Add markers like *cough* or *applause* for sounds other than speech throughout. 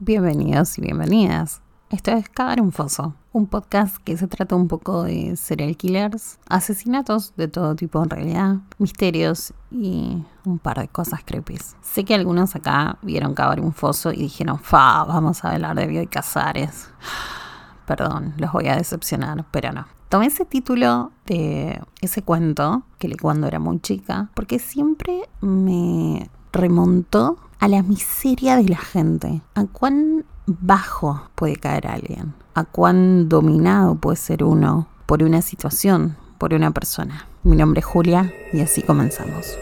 Bienvenidos y bienvenidas. Esto es Cavar un Foso, un podcast que se trata un poco de serial killers, asesinatos de todo tipo en realidad, misterios y un par de cosas creepy. Sé que algunos acá vieron Cavar un Foso y dijeron, fa, vamos a hablar de Bioy Casares. Perdón, los voy a decepcionar, pero no. Tomé ese título de ese cuento que leí cuando era muy chica porque siempre me remontó a la miseria de la gente, a cuán bajo puede caer alguien, a cuán dominado puede ser uno por una situación, por una persona. Mi nombre es Julia y así comenzamos.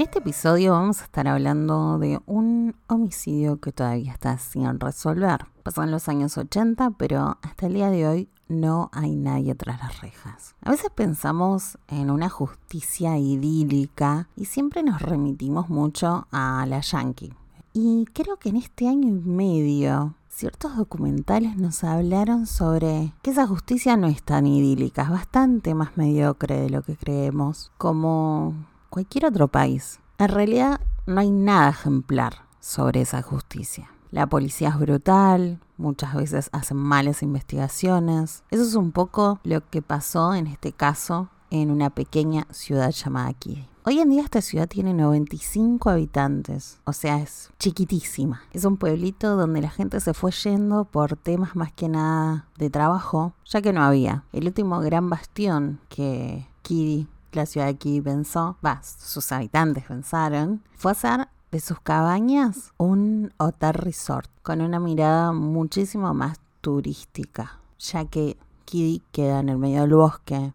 En este episodio vamos a estar hablando de un homicidio que todavía está sin resolver. Pasan los años 80, pero hasta el día de hoy no hay nadie tras las rejas. A veces pensamos en una justicia idílica y siempre nos remitimos mucho a la yankee. Y creo que en este año y medio ciertos documentales nos hablaron sobre que esa justicia no es tan idílica, es bastante más mediocre de lo que creemos, como cualquier otro país. En realidad no hay nada ejemplar sobre esa justicia. La policía es brutal, muchas veces hacen malas investigaciones. Eso es un poco lo que pasó en este caso en una pequeña ciudad llamada Kidi. Hoy en día esta ciudad tiene 95 habitantes, o sea, es chiquitísima. Es un pueblito donde la gente se fue yendo por temas más que nada de trabajo, ya que no había. El último gran bastión que Kidi la ciudad de aquí pensó, va, sus habitantes pensaron, fue hacer de sus cabañas un hotel resort con una mirada muchísimo más turística, ya que Kiddy queda en el medio del bosque,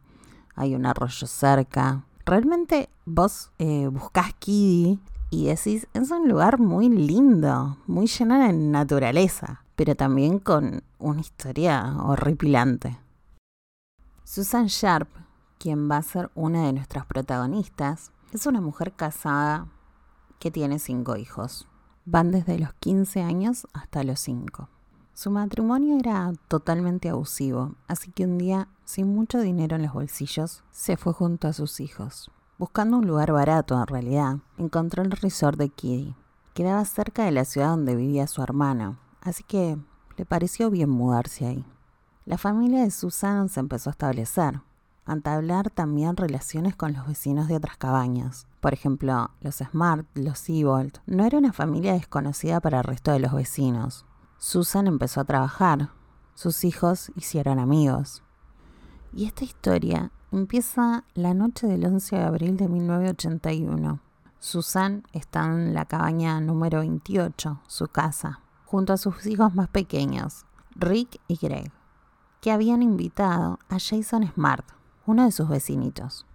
hay un arroyo cerca. Realmente vos eh, buscás Kiddy y decís, es un lugar muy lindo, muy lleno de naturaleza, pero también con una historia horripilante. Susan Sharp quien va a ser una de nuestras protagonistas, es una mujer casada que tiene cinco hijos. Van desde los 15 años hasta los 5. Su matrimonio era totalmente abusivo, así que un día, sin mucho dinero en los bolsillos, se fue junto a sus hijos. Buscando un lugar barato en realidad, encontró el resort de Kiddy. Quedaba cerca de la ciudad donde vivía su hermano, así que le pareció bien mudarse ahí. La familia de Susan se empezó a establecer, entablar también relaciones con los vecinos de otras cabañas. Por ejemplo, los Smart, los Seabolt. No era una familia desconocida para el resto de los vecinos. Susan empezó a trabajar. Sus hijos hicieron amigos. Y esta historia empieza la noche del 11 de abril de 1981. Susan está en la cabaña número 28, su casa, junto a sus hijos más pequeños, Rick y Greg, que habían invitado a Jason Smart, uno de sus vecinitos.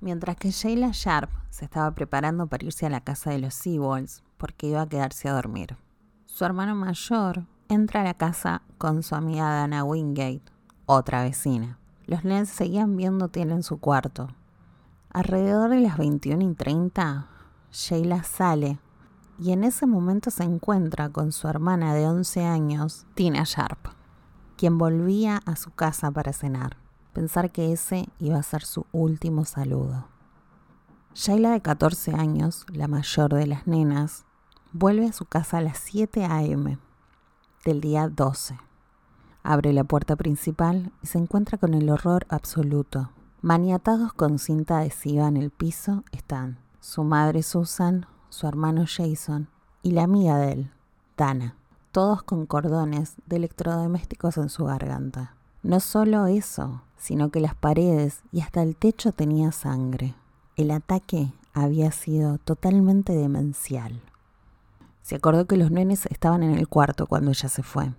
Mientras que Sheila Sharp se estaba preparando para irse a la casa de los Seawolves porque iba a quedarse a dormir. Su hermano mayor entra a la casa con su amiga Dana Wingate, otra vecina. Los nenes seguían viendo tele en su cuarto. Alrededor de las 21 y 30, Sheila sale y en ese momento se encuentra con su hermana de 11 años, Tina Sharp, quien volvía a su casa para cenar pensar que ese iba a ser su último saludo. Shaila de 14 años, la mayor de las nenas, vuelve a su casa a las 7 a.m. del día 12. Abre la puerta principal y se encuentra con el horror absoluto. Maniatados con cinta adhesiva en el piso están su madre Susan, su hermano Jason y la amiga de él, Dana, todos con cordones de electrodomésticos en su garganta. No solo eso, sino que las paredes y hasta el techo tenía sangre. El ataque había sido totalmente demencial. Se acordó que los nenes estaban en el cuarto cuando ella se fue.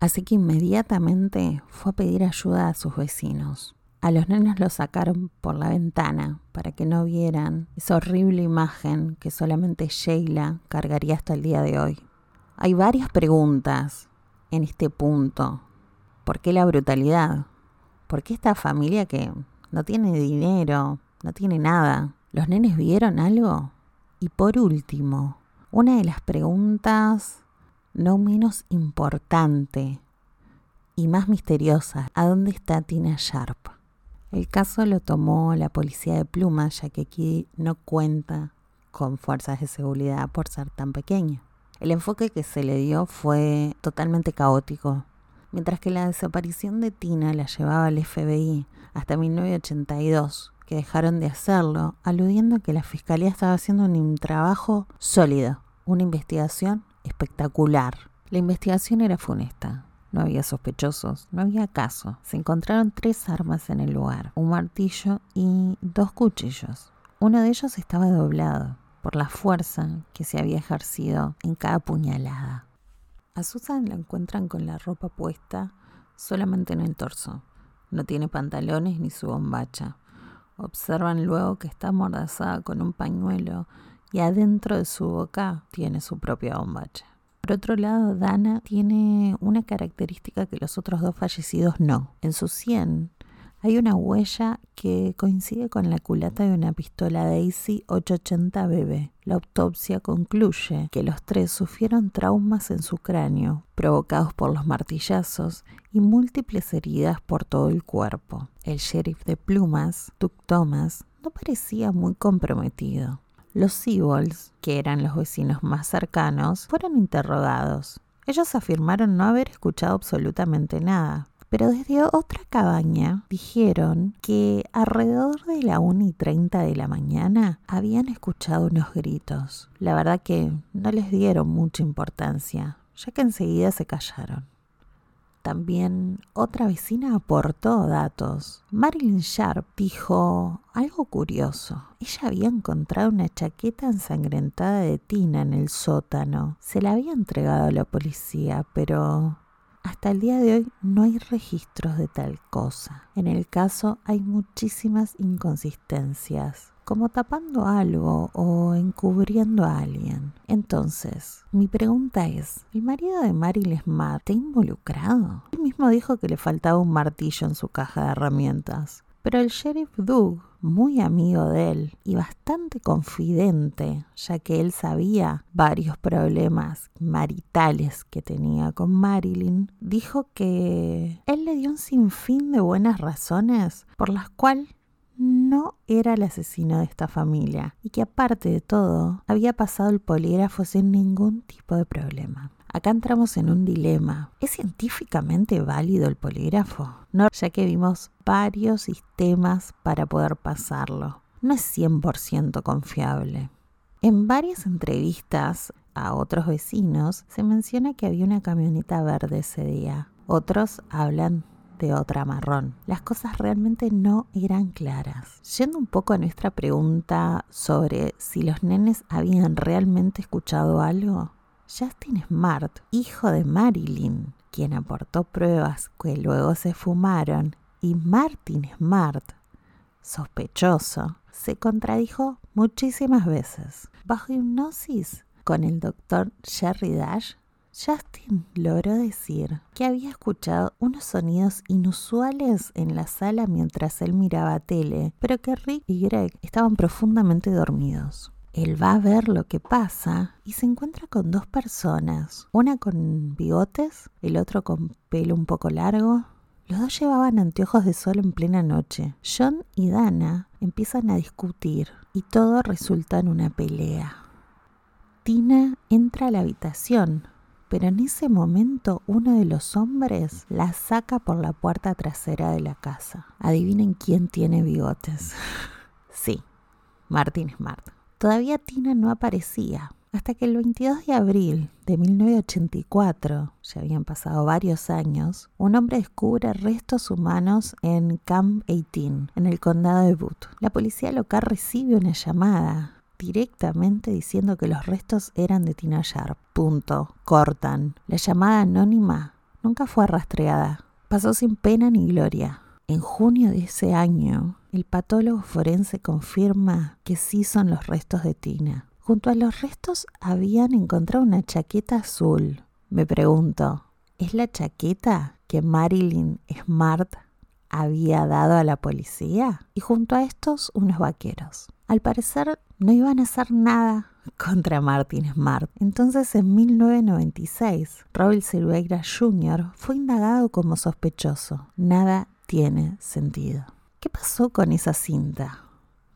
Así que inmediatamente fue a pedir ayuda a sus vecinos. A los nenes los sacaron por la ventana para que no vieran esa horrible imagen que solamente Sheila cargaría hasta el día de hoy. Hay varias preguntas en este punto ¿Por qué la brutalidad? ¿Por qué esta familia que no tiene dinero, no tiene nada? ¿Los nenes vieron algo? Y por último, una de las preguntas no menos importante. y más misteriosa, ¿a dónde está Tina Sharp? El caso lo tomó la policía de Plumas, ya que aquí no cuenta con fuerzas de seguridad por ser tan pequeño. El enfoque que se le dio fue totalmente caótico. Mientras que la desaparición de Tina la llevaba al FBI hasta 1982, que dejaron de hacerlo, aludiendo que la fiscalía estaba haciendo un trabajo sólido, una investigación espectacular. La investigación era funesta. No había sospechosos, no había caso. Se encontraron tres armas en el lugar, un martillo y dos cuchillos. Uno de ellos estaba doblado por la fuerza que se había ejercido en cada puñalada. A Susan la encuentran con la ropa puesta solamente en el torso. No tiene pantalones ni su bombacha. Observan luego que está amordazada con un pañuelo y adentro de su boca tiene su propia bombacha. Por otro lado, Dana tiene una característica que los otros dos fallecidos no. En su sien hay una huella que coincide con la culata de una pistola Daisy 880 BB. La autopsia concluye que los tres sufrieron traumas en su cráneo, provocados por los martillazos y múltiples heridas por todo el cuerpo. El sheriff de Plumas, Tuck Thomas, no parecía muy comprometido. Los Seawolves, que eran los vecinos más cercanos, fueron interrogados. Ellos afirmaron no haber escuchado absolutamente nada, pero desde otra cabaña dijeron que alrededor de la 1 y 30 de la mañana habían escuchado unos gritos. La verdad que no les dieron mucha importancia, ya que enseguida se callaron. También otra vecina aportó datos. Marilyn Sharp dijo algo curioso. Ella había encontrado una chaqueta ensangrentada de Tina en el sótano. Se la había entregado a la policía, pero hasta el día de hoy no hay registros de tal cosa. En el caso hay muchísimas inconsistencias como tapando algo o encubriendo a alguien. Entonces, mi pregunta es, ¿el marido de Marilyn Smart está involucrado? Él mismo dijo que le faltaba un martillo en su caja de herramientas. Pero el sheriff Doug, muy amigo de él y bastante confidente, ya que él sabía varios problemas maritales que tenía con Marilyn, dijo que él le dio un sinfín de buenas razones por las cuales no era el asesino de esta familia y que aparte de todo había pasado el polígrafo sin ningún tipo de problema. Acá entramos en un dilema. ¿Es científicamente válido el polígrafo? No, ya que vimos varios sistemas para poder pasarlo. No es 100% confiable. En varias entrevistas a otros vecinos se menciona que había una camioneta verde ese día. Otros hablan de otra marrón. Las cosas realmente no eran claras. Yendo un poco a nuestra pregunta sobre si los nenes habían realmente escuchado algo, Justin Smart, hijo de Marilyn, quien aportó pruebas que luego se fumaron, y Martin Smart, sospechoso, se contradijo muchísimas veces. Bajo hipnosis con el doctor Jerry Dash, Justin logró decir que había escuchado unos sonidos inusuales en la sala mientras él miraba tele, pero que Rick y Greg estaban profundamente dormidos. Él va a ver lo que pasa y se encuentra con dos personas, una con bigotes, el otro con pelo un poco largo. Los dos llevaban anteojos de sol en plena noche. John y Dana empiezan a discutir y todo resulta en una pelea. Tina entra a la habitación, pero en ese momento uno de los hombres la saca por la puerta trasera de la casa. Adivinen quién tiene bigotes. *laughs* sí, Martin Smart. Todavía Tina no aparecía. Hasta que el 22 de abril de 1984, ya habían pasado varios años, un hombre descubre restos humanos en Camp 18, en el condado de Butte. La policía local recibe una llamada directamente diciendo que los restos eran de Tina Sharp. Punto. Cortan. La llamada anónima nunca fue rastreada. Pasó sin pena ni gloria. En junio de ese año, el patólogo forense confirma que sí son los restos de Tina. Junto a los restos habían encontrado una chaqueta azul. Me pregunto, ¿es la chaqueta que Marilyn Smart había dado a la policía? Y junto a estos, unos vaqueros. al parecer no iban a hacer nada contra Martin Smart. Entonces, en 1996, Raúl Silveira Jr. fue indagado como sospechoso. Nada tiene sentido. ¿Qué pasó con esa cinta?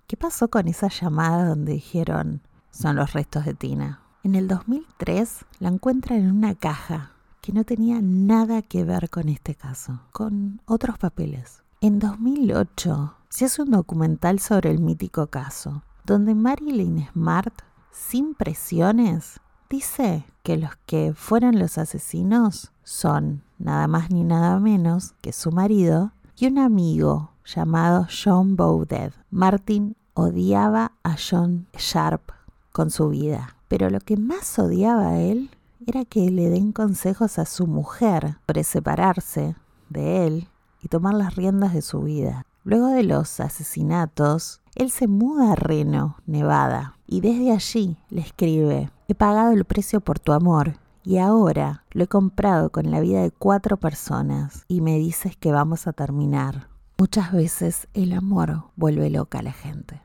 ¿Qué pasó con esa llamada donde dijeron son los restos de Tina? En el 2003 la encuentran en una caja que no tenía nada que ver con este caso, con otros papeles. En 2008 se hace un documental sobre el mítico caso, donde Marilyn Smart, sin presiones, dice que los que fueron los asesinos son nada más ni nada menos que su marido y un amigo llamado John Bowden. Martin odiaba a John Sharp con su vida, pero lo que más odiaba a él era que le den consejos a su mujer sobre separarse de él y tomar las riendas de su vida. Luego de los asesinatos, él se muda a Reno, Nevada, y desde allí le escribe, he pagado el precio por tu amor y ahora lo he comprado con la vida de cuatro personas y me dices que vamos a terminar. Muchas veces el amor vuelve loca a la gente.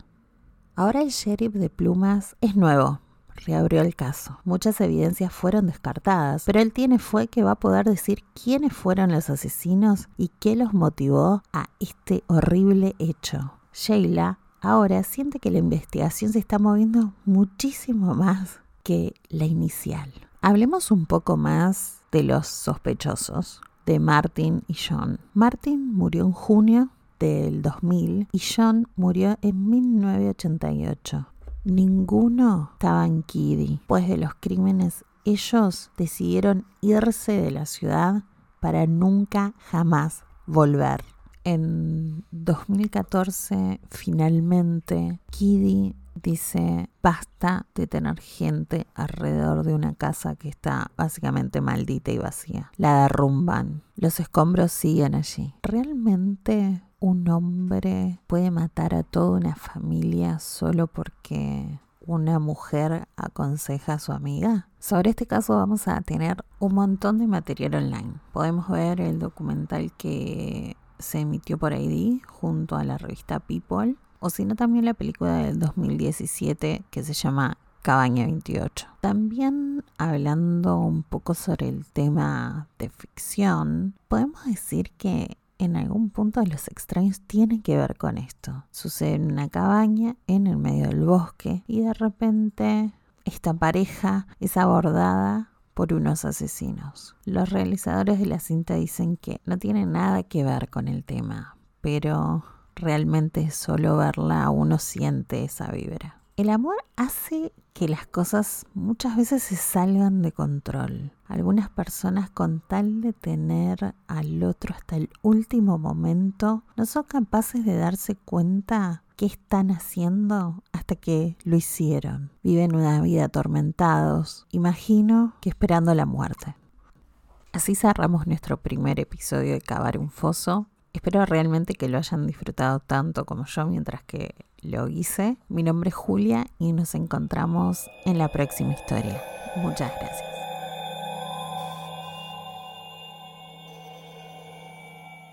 Ahora el sheriff de plumas es nuevo, reabrió el caso. Muchas evidencias fueron descartadas, pero él tiene fue que va a poder decir quiénes fueron los asesinos y qué los motivó a este horrible hecho. Sheila ahora siente que la investigación se está moviendo muchísimo más que la inicial. Hablemos un poco más de los sospechosos, de Martin y John. Martin murió en junio del 2000 y John murió en 1988. Ninguno estaba en Kiddy, pues de los crímenes ellos decidieron irse de la ciudad para nunca jamás volver. En 2014 finalmente Kiddy dice basta de tener gente alrededor de una casa que está básicamente maldita y vacía. La derrumban. Los escombros siguen allí. ¿Realmente un hombre puede matar a toda una familia solo porque una mujer aconseja a su amiga? Sobre este caso vamos a tener un montón de material online. Podemos ver el documental que se emitió por ID junto a la revista People, o si no también la película del 2017 que se llama Cabaña 28. También hablando un poco sobre el tema de ficción, podemos decir que en algún punto los extraños tienen que ver con esto. Sucede en una cabaña en el medio del bosque y de repente esta pareja es abordada por unos asesinos. Los realizadores de la cinta dicen que no tiene nada que ver con el tema, pero realmente solo verla uno siente esa vibra. El amor hace que las cosas muchas veces se salgan de control. Algunas personas con tal de tener al otro hasta el último momento no son capaces de darse cuenta qué están haciendo hasta que lo hicieron. Viven una vida atormentados, imagino que esperando la muerte. Así cerramos nuestro primer episodio de Cavar un Foso. Espero realmente que lo hayan disfrutado tanto como yo mientras que lo hice. Mi nombre es Julia y nos encontramos en la próxima historia. Muchas gracias.